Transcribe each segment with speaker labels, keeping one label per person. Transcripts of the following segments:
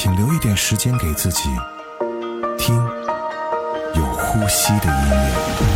Speaker 1: 请留一点时间给自己，听有呼吸的音乐。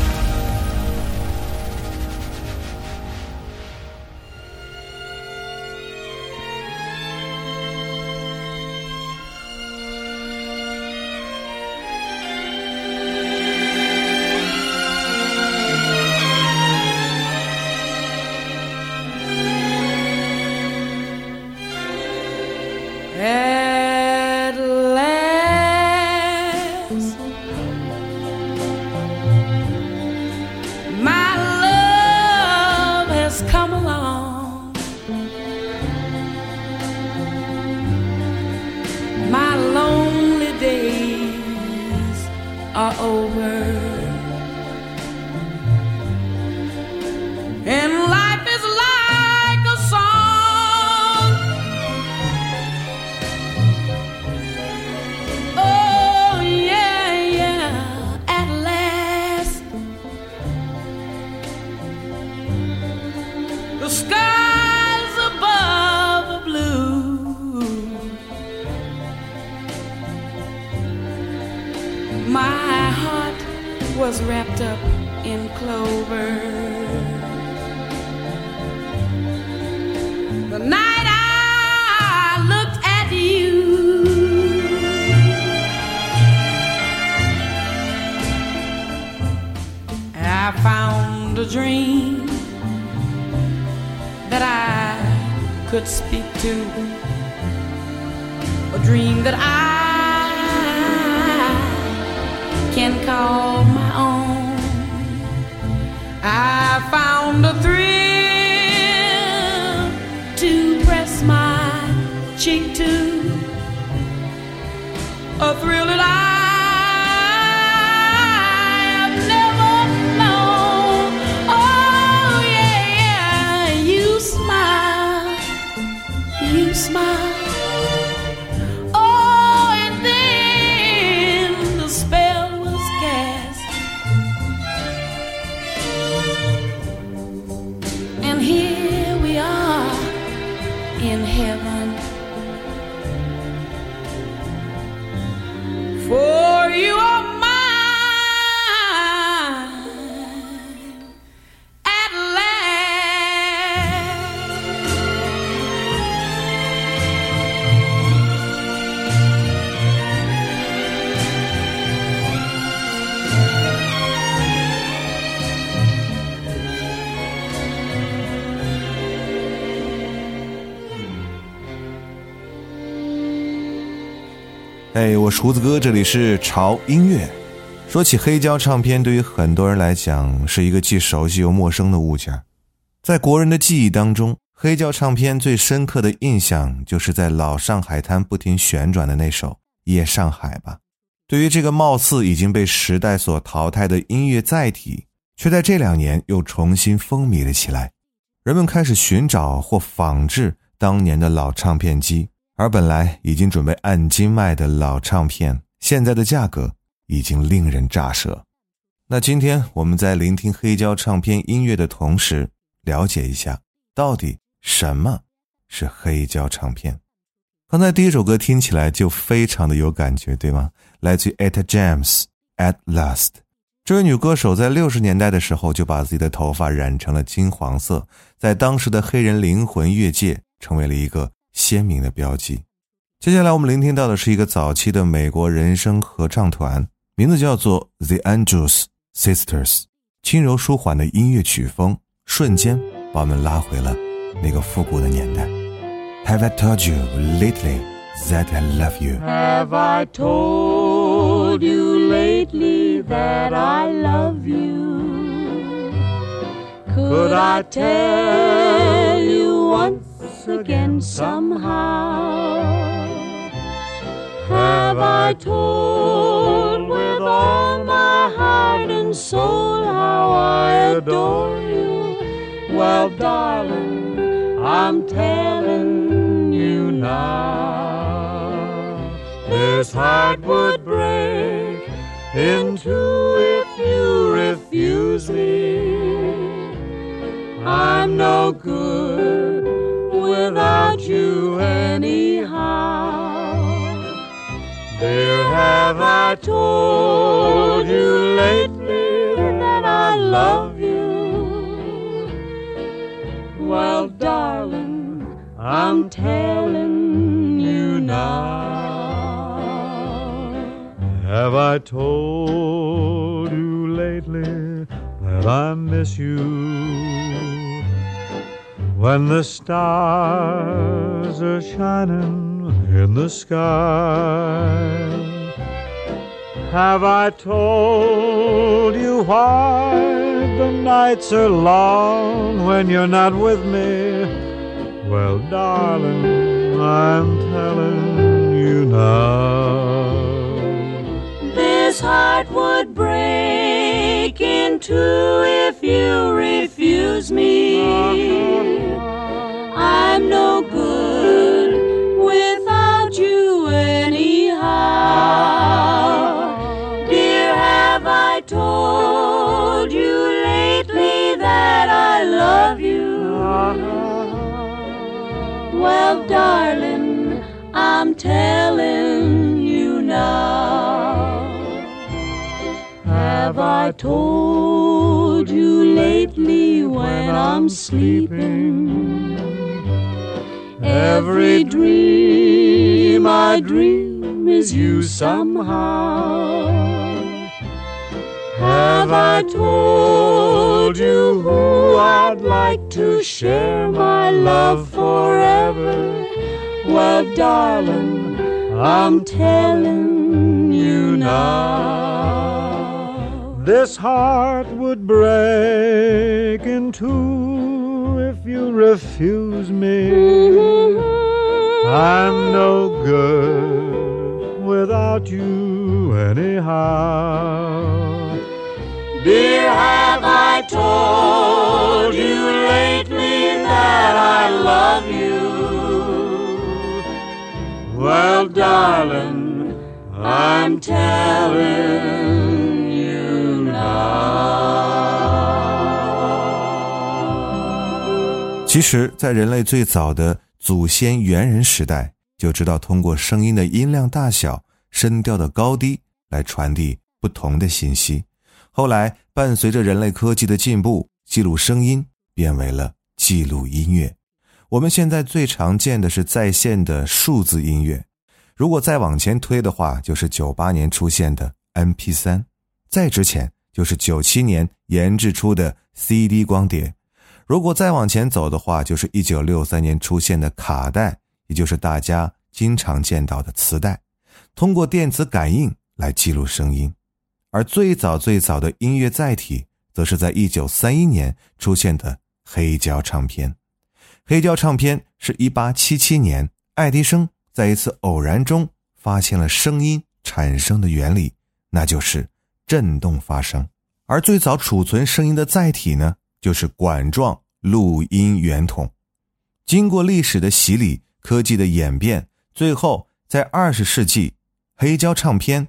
Speaker 2: Could speak to, a dream that I can call my own. I found a thrill to press my cheek to, a thrill that I
Speaker 1: 厨子哥，这里是潮音乐。说起黑胶唱片，对于很多人来讲是一个既熟悉又陌生的物件。在国人的记忆当中，黑胶唱片最深刻的印象就是在老上海滩不停旋转的那首《夜上海》吧。对于这个貌似已经被时代所淘汰的音乐载体，却在这两年又重新风靡了起来。人们开始寻找或仿制当年的老唱片机。而本来已经准备按斤卖的老唱片，现在的价格已经令人咋舌。那今天我们在聆听黑胶唱片音乐的同时，了解一下到底什么是黑胶唱片。刚才第一首歌听起来就非常的有感觉，对吗？来自于 e t a James，《At Last》。这位女歌手在六十年代的时候就把自己的头发染成了金黄色，在当时的黑人灵魂乐界成为了一个。鲜明的标记。接下来我们聆听到的是一个早期的美国人声合唱团，名字叫做 The Andrews Sisters。轻柔舒缓的音乐曲风，瞬间把我们拉回了那个复古的年代。Have I told you lately that I love you?
Speaker 3: Have I told you lately that I love you? Could I tell you once? Again somehow. Have I? Told with all my heart and soul how I adore you? Well, darling, I'm telling you now. This heart would break in two have I told you lately that I love you? Well, darling, I'm telling you now. Have I told you lately that I miss you? When the stars are shining in the sky. Have I told you why the nights are long when you're not with me? Well, darling, I'm telling you now. This heart would break in two if you refuse me. I'm no good without you anyhow. Told you lately that I love you? Well, darling, I'm telling you now. Have I told you lately when I'm sleeping? Every dream I dream is you somehow. Have I told you who I'd like to share my love forever? Well, darling, I'm telling you now. This heart would break in two if you refuse me. Mm-hmm. I'm no good without you anyhow. Dear, have I told you lately that I love you? Well, darling, I'm telling you now.
Speaker 1: 其实，在人类最早的祖先猿人时代，就知道通过声音的音量大小、声调的高低来传递不同的信息。后来，伴随着人类科技的进步，记录声音变为了记录音乐。我们现在最常见的是在线的数字音乐，如果再往前推的话，就是九八年出现的 MP3，再之前就是九七年研制出的 CD 光碟。如果再往前走的话，就是一九六三年出现的卡带，也就是大家经常见到的磁带，通过电子感应来记录声音。而最早最早的音乐载体，则是在一九三一年出现的黑胶唱片。黑胶唱片是一八七七年爱迪生在一次偶然中发现了声音产生的原理，那就是振动发生。而最早储存声音的载体呢，就是管状录音圆筒。经过历史的洗礼，科技的演变，最后在二十世纪，黑胶唱片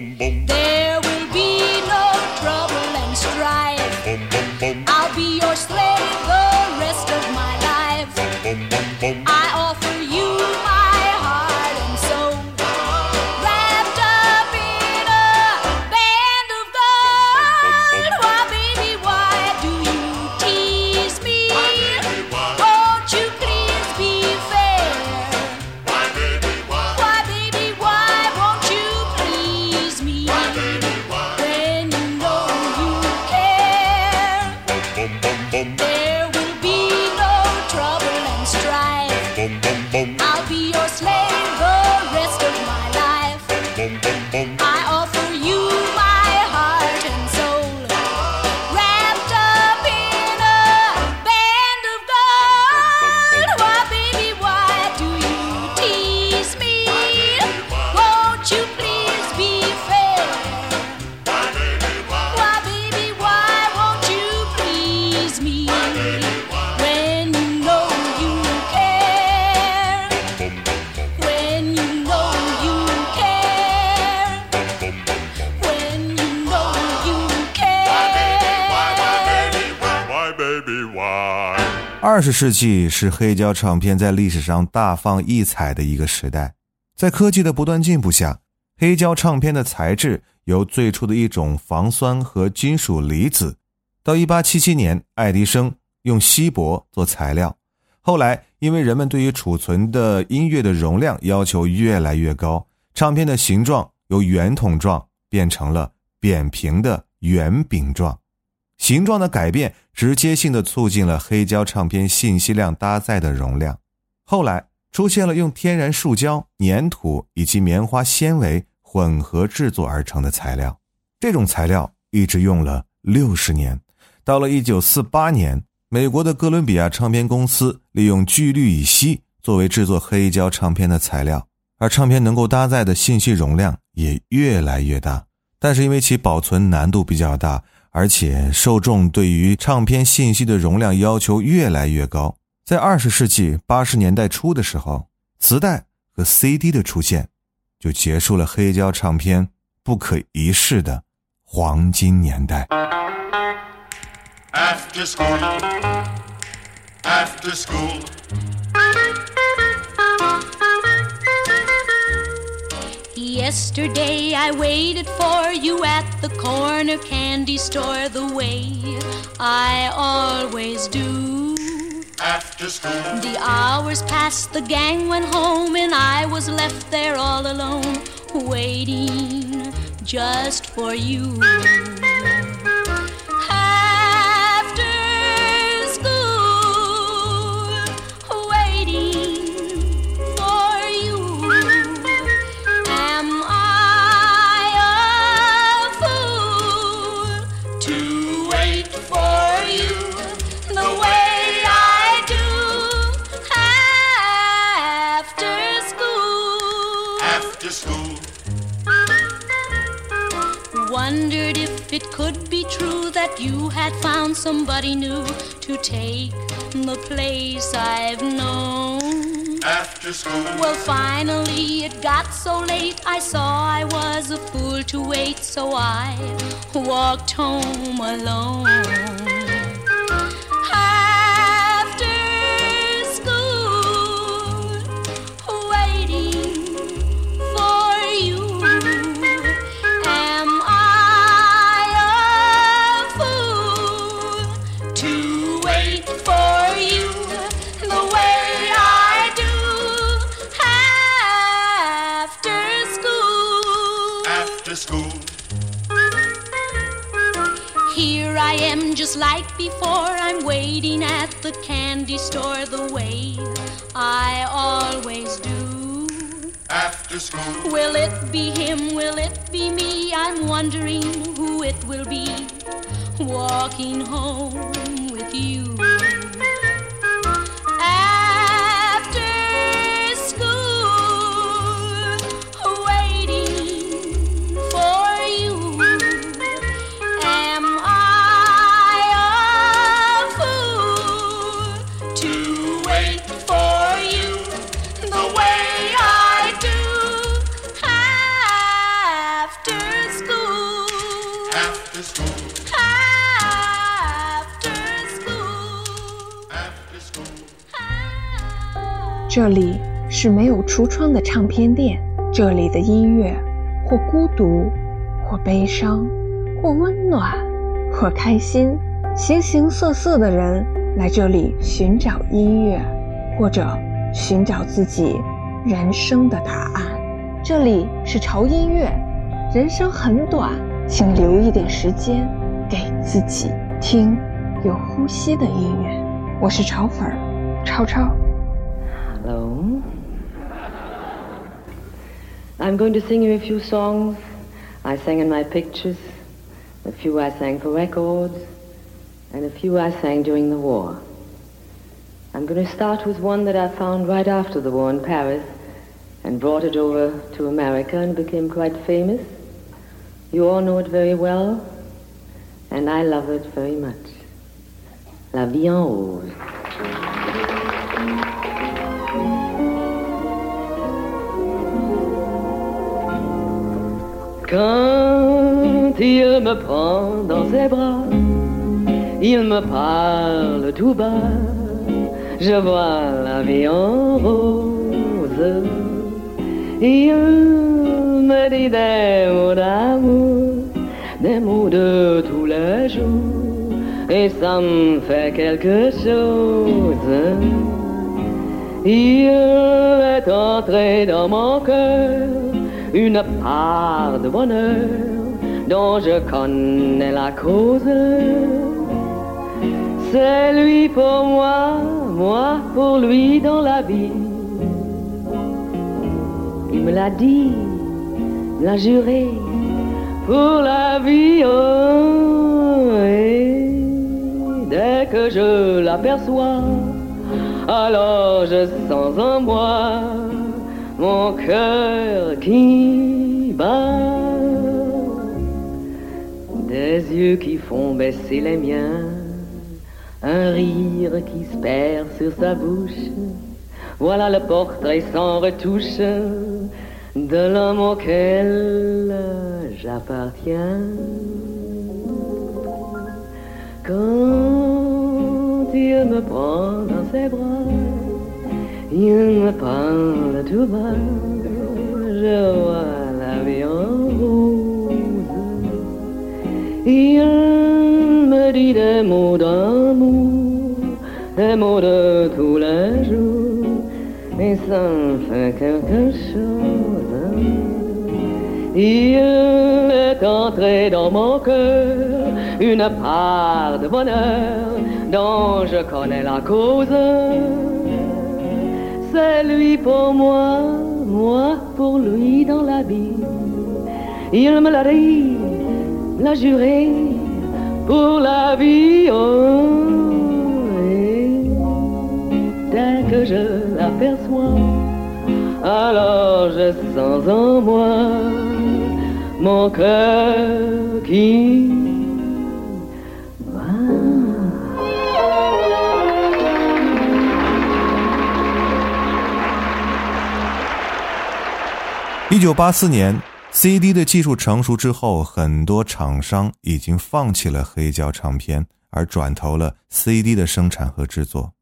Speaker 4: boom, boom. There
Speaker 3: boom.
Speaker 1: 二十世纪是黑胶唱片在历史上大放异彩的一个时代，在科技的不断进步下，黑胶唱片的材质由最初的一种防酸和金属离子，到1877年爱迪生用锡箔做材料，后来因为人们对于储存的音乐的容量要求越来越高，唱片的形状由圆筒状变成了扁平的圆饼状。形状的改变直接性的促进了黑胶唱片信息量搭载的容量。后来出现了用天然树胶、粘土以及棉花纤维混合制作而成的材料，这种材料一直用了六十年。到了一九四八年，美国的哥伦比亚唱片公司利用聚氯乙烯作为制作黑胶唱片的材料，而唱片能够搭载的信息容量也越来越大。但是因为其保存难度比较大。而且受众对于唱片信息的容量要求越来越高，在二十世纪八十年代初的时候，磁带和 CD 的出现，就结束了黑胶唱片不可一世的黄金年代。
Speaker 3: After school.
Speaker 4: Yesterday I waited for you at the corner candy store the way I always do.
Speaker 3: After school,
Speaker 4: The hours passed, the gang went home, and I was left there all alone, waiting just for you. That you had found somebody new to take the place I've known.
Speaker 3: After school,
Speaker 4: Well, finally it got so late, I saw I was a fool to wait, so I walked home alone. Just like before. I'm waiting at the candy store the way I always do.
Speaker 3: After school,
Speaker 4: Will it be him? Will it be me? I'm wondering who it will be. Walking home with you.
Speaker 5: 这里是没有橱窗的唱片店，这里的音乐或孤独，或悲伤，或温暖，或开心。形形色色的人来这里寻找音乐，或者寻找自己人生的答案。这里是潮音乐，人生很短，请留一点时间给自己听有呼吸的音乐。我是潮粉儿，超超。
Speaker 6: Hello. I'm going to sing you a few songs I sang in my pictures, a few I sang for records, and a few I sang during the war. I'm going to start with one that I found right after the war in Paris and brought it over to America and became quite famous. You all know it very well, and I love it very much. La vie en rose. Quand il me prend dans ses bras, Il me parle tout bas, je vois la vie en rose. Il me dit des mots d'amour, des mots de tous les jours, et ça me fait quelque chose. Il est entré dans mon cœur une part de bonheur dont je connais la cause. C'est lui pour moi, moi pour lui dans la vie. Il me l'a dit, l'a juré pour la vie. oh, et dès que je l'aperçois, alors je sens en moi mon cœur qui bat. Des yeux qui font baisser les miens, un rire qui se perd sur sa bouche. Voilà le portrait sans retouche de l'homme auquel j'appartiens. Quand il me prend dans ses bras, il me parle tout bas, je vois la vie en rose. Il me dit des mots d'amour, des mots de tous les jours, et ça me fait quelque chose. Il est entré dans mon cœur une part de bonheur dont je connais la cause. C'est lui pour moi, moi pour lui dans la vie. Il me l'a dit, l'a juré pour la vie. Oh, et dès que je l'aperçois, alors je sens en moi mon cœur qui
Speaker 1: 一九八四年，CD 的技术成熟之后，很多厂商已经放弃了黑胶唱片，而转投了 CD 的生产和制作。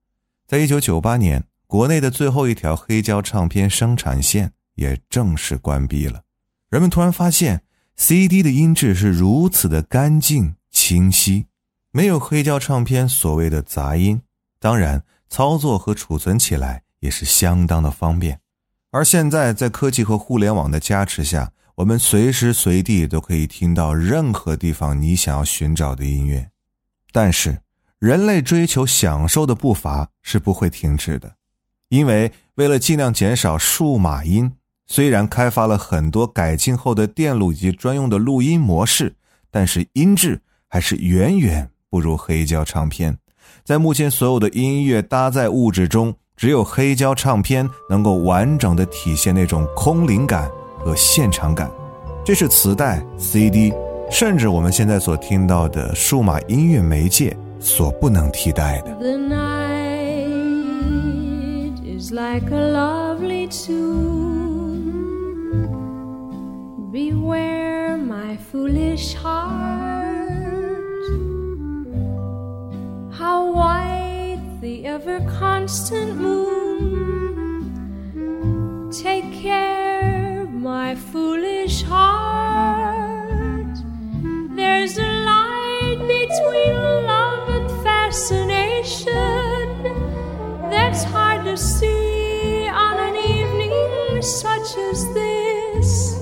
Speaker 1: 在一九九八年，国内的最后一条黑胶唱片生产线也正式关闭了。人们突然发现，CD 的音质是如此的干净清晰，没有黑胶唱片所谓的杂音。当然，操作和储存起来也是相当的方便。而现在，在科技和互联网的加持下，我们随时随地都可以听到任何地方你想要寻找的音乐。但是，人类追求享受的步伐是不会停止的，因为为了尽量减少数码音，虽然开发了很多改进后的电路以及专用的录音模式，但是音质还是远远不如黑胶唱片。在目前所有的音乐搭载物质中，只有黑胶唱片能够完整的体现那种空灵感和现场感，这是磁带、CD，甚至我们现在所听到的数码音乐媒介所不能替代的。
Speaker 7: The night is like a lovely tune. Beware my foolish heart. Ever constant moon. Take care, my foolish heart. There's a line between love and fascination that's hard to see on an evening such as this.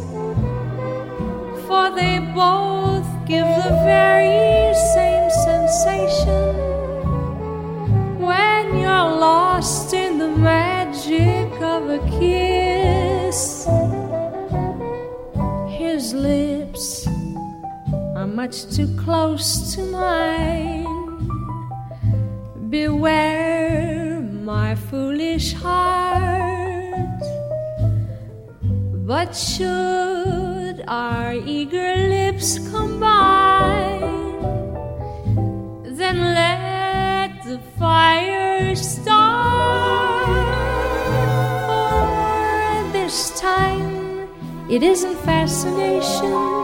Speaker 7: For they both give the very much too close to mine. Beware, my foolish heart. But should our eager lips combine, then let the fire start. For this time, it isn't fascination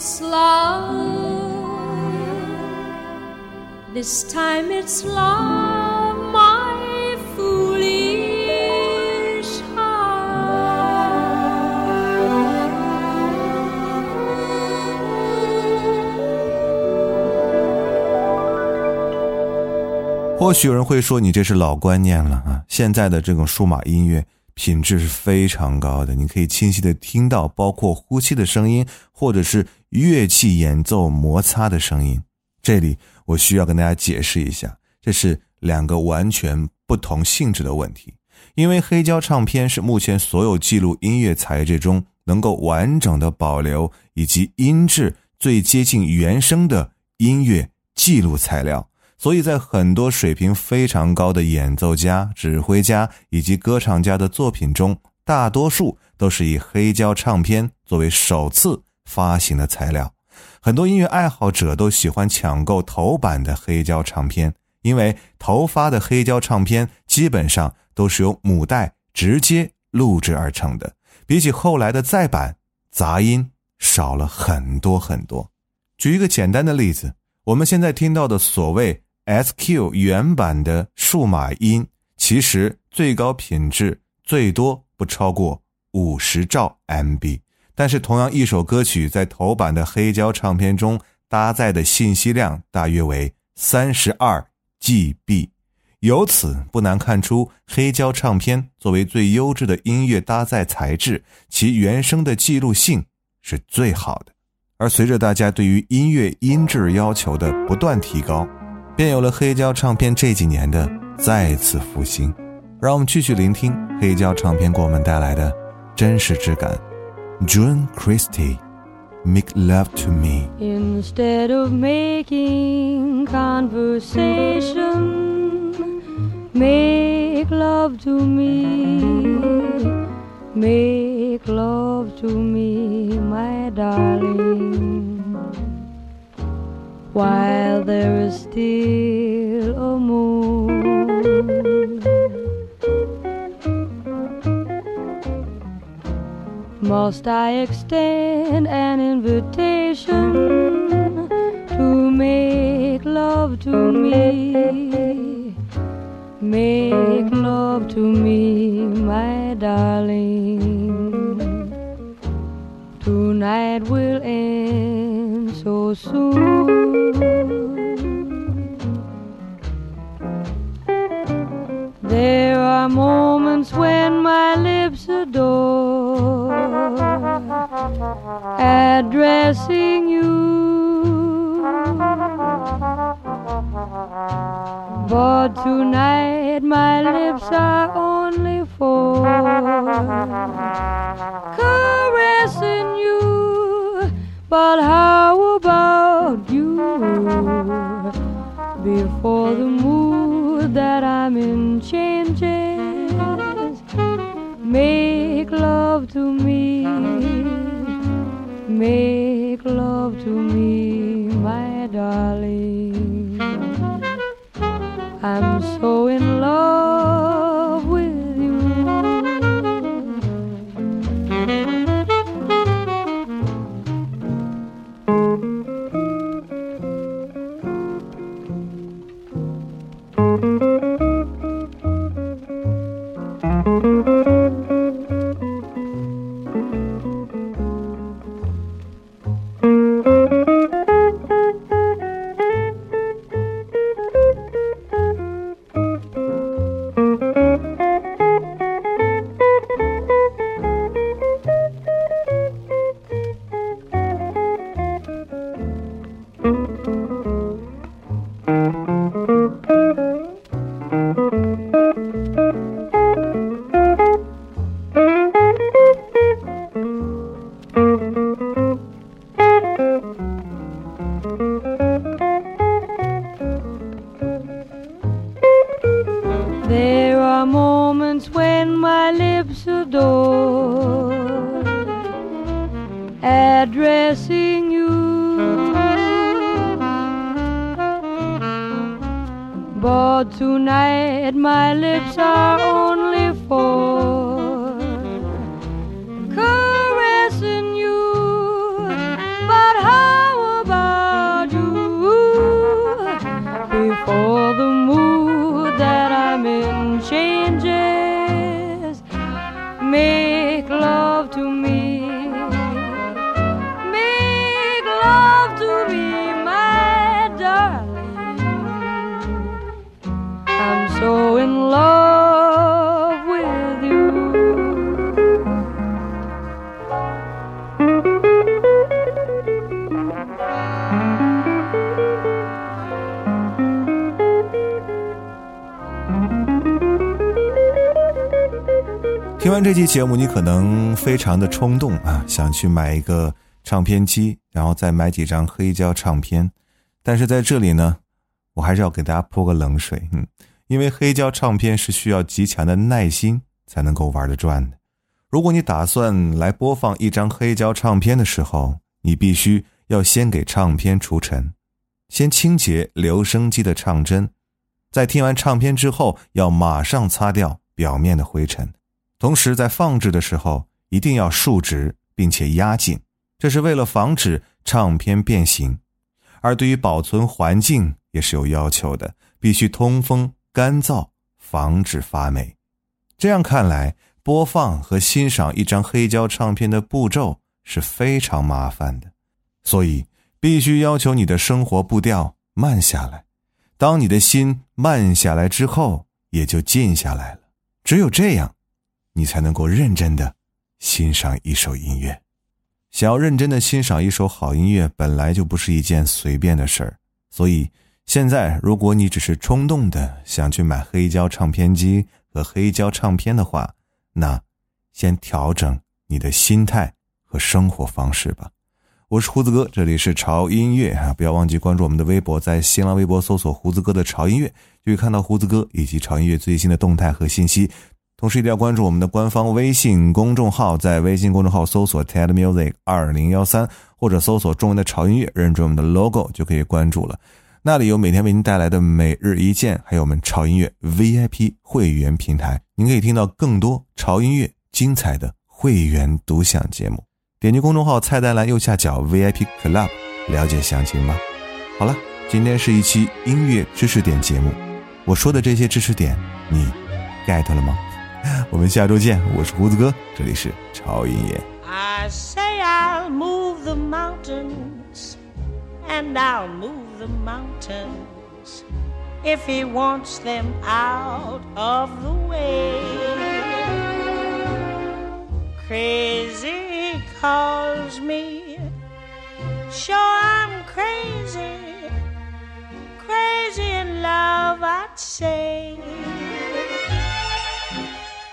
Speaker 8: It's love. This time it's love, my foolish heart.
Speaker 1: 或许有人会说你这是老观念了啊！现在的这种数码音乐品质是非常高的，你可以清晰的听到包括呼吸的声音，或者是乐器演奏摩擦的声音。这里我需要跟大家解释一下，这是两个完全不同性质的问题。因为黑胶唱片是目前所有记录音乐材质中能够完整的保留以及音质最接近原声的音乐记录材料。所以在很多水平非常高的演奏家、指挥家以及歌唱家的作品中，大多数都是以黑胶唱片作为首次发行的材料。很多音乐爱好者都喜欢抢购头版的黑胶唱片，因为头发的黑胶唱片基本上都是由母带直接录制而成的，比起后来的再版，杂音少了很多很多。举一个简单的例子，我们现在听到的所谓 SQ 原版的数码音，其实最高品质最多不超过五十兆 MB。但是，同样一首歌曲在头版的黑胶唱片中搭载的信息量大约为三十二 GB。由此不难看出，黑胶唱片作为最优质的音乐搭载材质，其原声的记录性是最好的。而随着大家对于音乐音质要求的不断提高，便有了黑胶唱片这几年的再次复兴。让我们继续聆听黑胶唱片给我们带来的真实质感。June Christie, Make Love to Me.
Speaker 8: Instead of making conversation, make love to me. Make love to me, my darling. While there is still a moon. Must I extend an invitation to make love to me? Make love to me, my darling. Tonight will end so soon. There are moments when my lips adore addressing you. But tonight my lips are only for caressing you. But how about you? Before the mood that I'm in changes, make love to me. Make love to me, my darling. I'm so in love
Speaker 1: Amén. 这期节目，你可能非常的冲动啊，想去买一个唱片机，然后再买几张黑胶唱片。但是在这里呢，我还是要给大家泼个冷水，嗯，因为黑胶唱片是需要极强的耐心才能够玩得转的。如果你打算来播放一张黑胶唱片的时候，你必须要先给唱片除尘，先清洁留声机的唱针，在听完唱片之后，要马上擦掉表面的灰尘。同时，在放置的时候一定要竖直并且压紧，这是为了防止唱片变形。而对于保存环境也是有要求的，必须通风干燥，防止发霉。这样看来，播放和欣赏一张黑胶唱片的步骤是非常麻烦的，所以必须要求你的生活步调慢下来。当你的心慢下来之后，也就静下来了。只有这样。你才能够认真的欣赏一首音乐。想要认真的欣赏一首好音乐，本来就不是一件随便的事儿。所以，现在如果你只是冲动的想去买黑胶唱片机和黑胶唱片的话，那先调整你的心态和生活方式吧。我是胡子哥，这里是潮音乐啊！不要忘记关注我们的微博，在新浪微博搜索“胡子哥的潮音乐”，就会看到胡子哥以及潮音乐最新的动态和信息。同时一定要关注我们的官方微信公众号，在微信公众号搜索 “TED Music 二零幺三”或者搜索中文的潮音乐，认准我们的 logo 就可以关注了。那里有每天为您带来的每日一见，还有我们潮音乐 VIP 会员平台，您可以听到更多潮音乐精彩的会员独享节目。点击公众号菜单栏右下角 VIP Club 了解详情吧。好了，今天是一期音乐知识点节目，我说的这些知识点你 get 了吗？我们下周见，我是胡子哥，这里是潮音乐。
Speaker 9: I say I'll move the mountains, and I'll move the mountains if he wants them out of the way. Crazy calls me, sure I'm crazy, crazy in love, I'd say.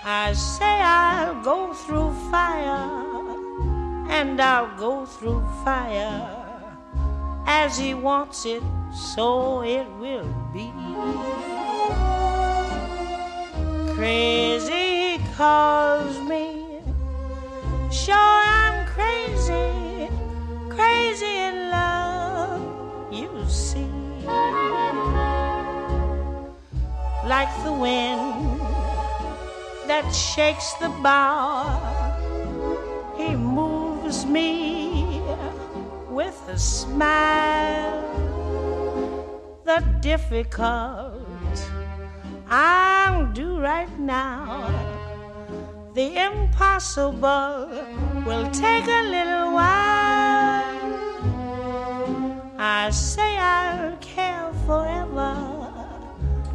Speaker 9: I say I'll go through fire, and I'll go through fire. As he wants it, so it will be. Crazy calls me, sure I'm crazy, crazy in love, you see. Like the wind that shakes the bough. He moves me with a smile. The difficult I'll do right now. The impossible will take a little while. I say I'll care forever,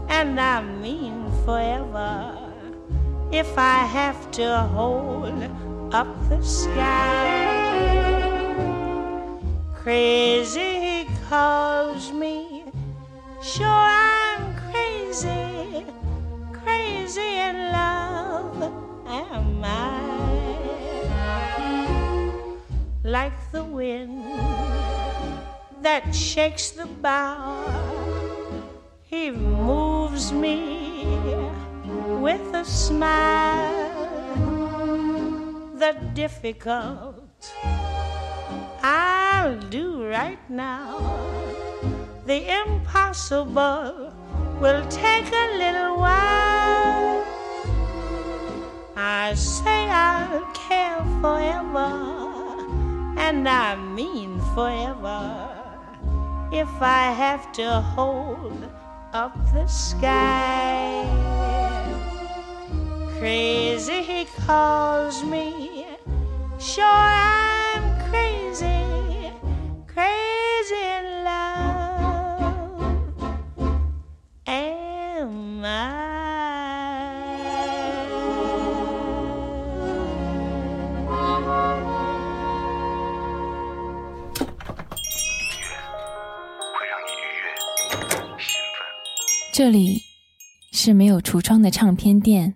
Speaker 9: and I mean forever if I have to hold up the sky. Crazy calls me, sure I'm crazy, crazy in love am I. Like the wind that shakes the bough, he moves me with a smile. The difficult I'll do right now. The impossible will take a little while. I say I'll care forever, and I mean forever. If I have to hold up the sky, crazy he calls me. Sure, I'm crazy, crazy in love. Am I?
Speaker 10: 会让你愉悦、兴奋。
Speaker 11: 这里是没有橱窗的唱片店，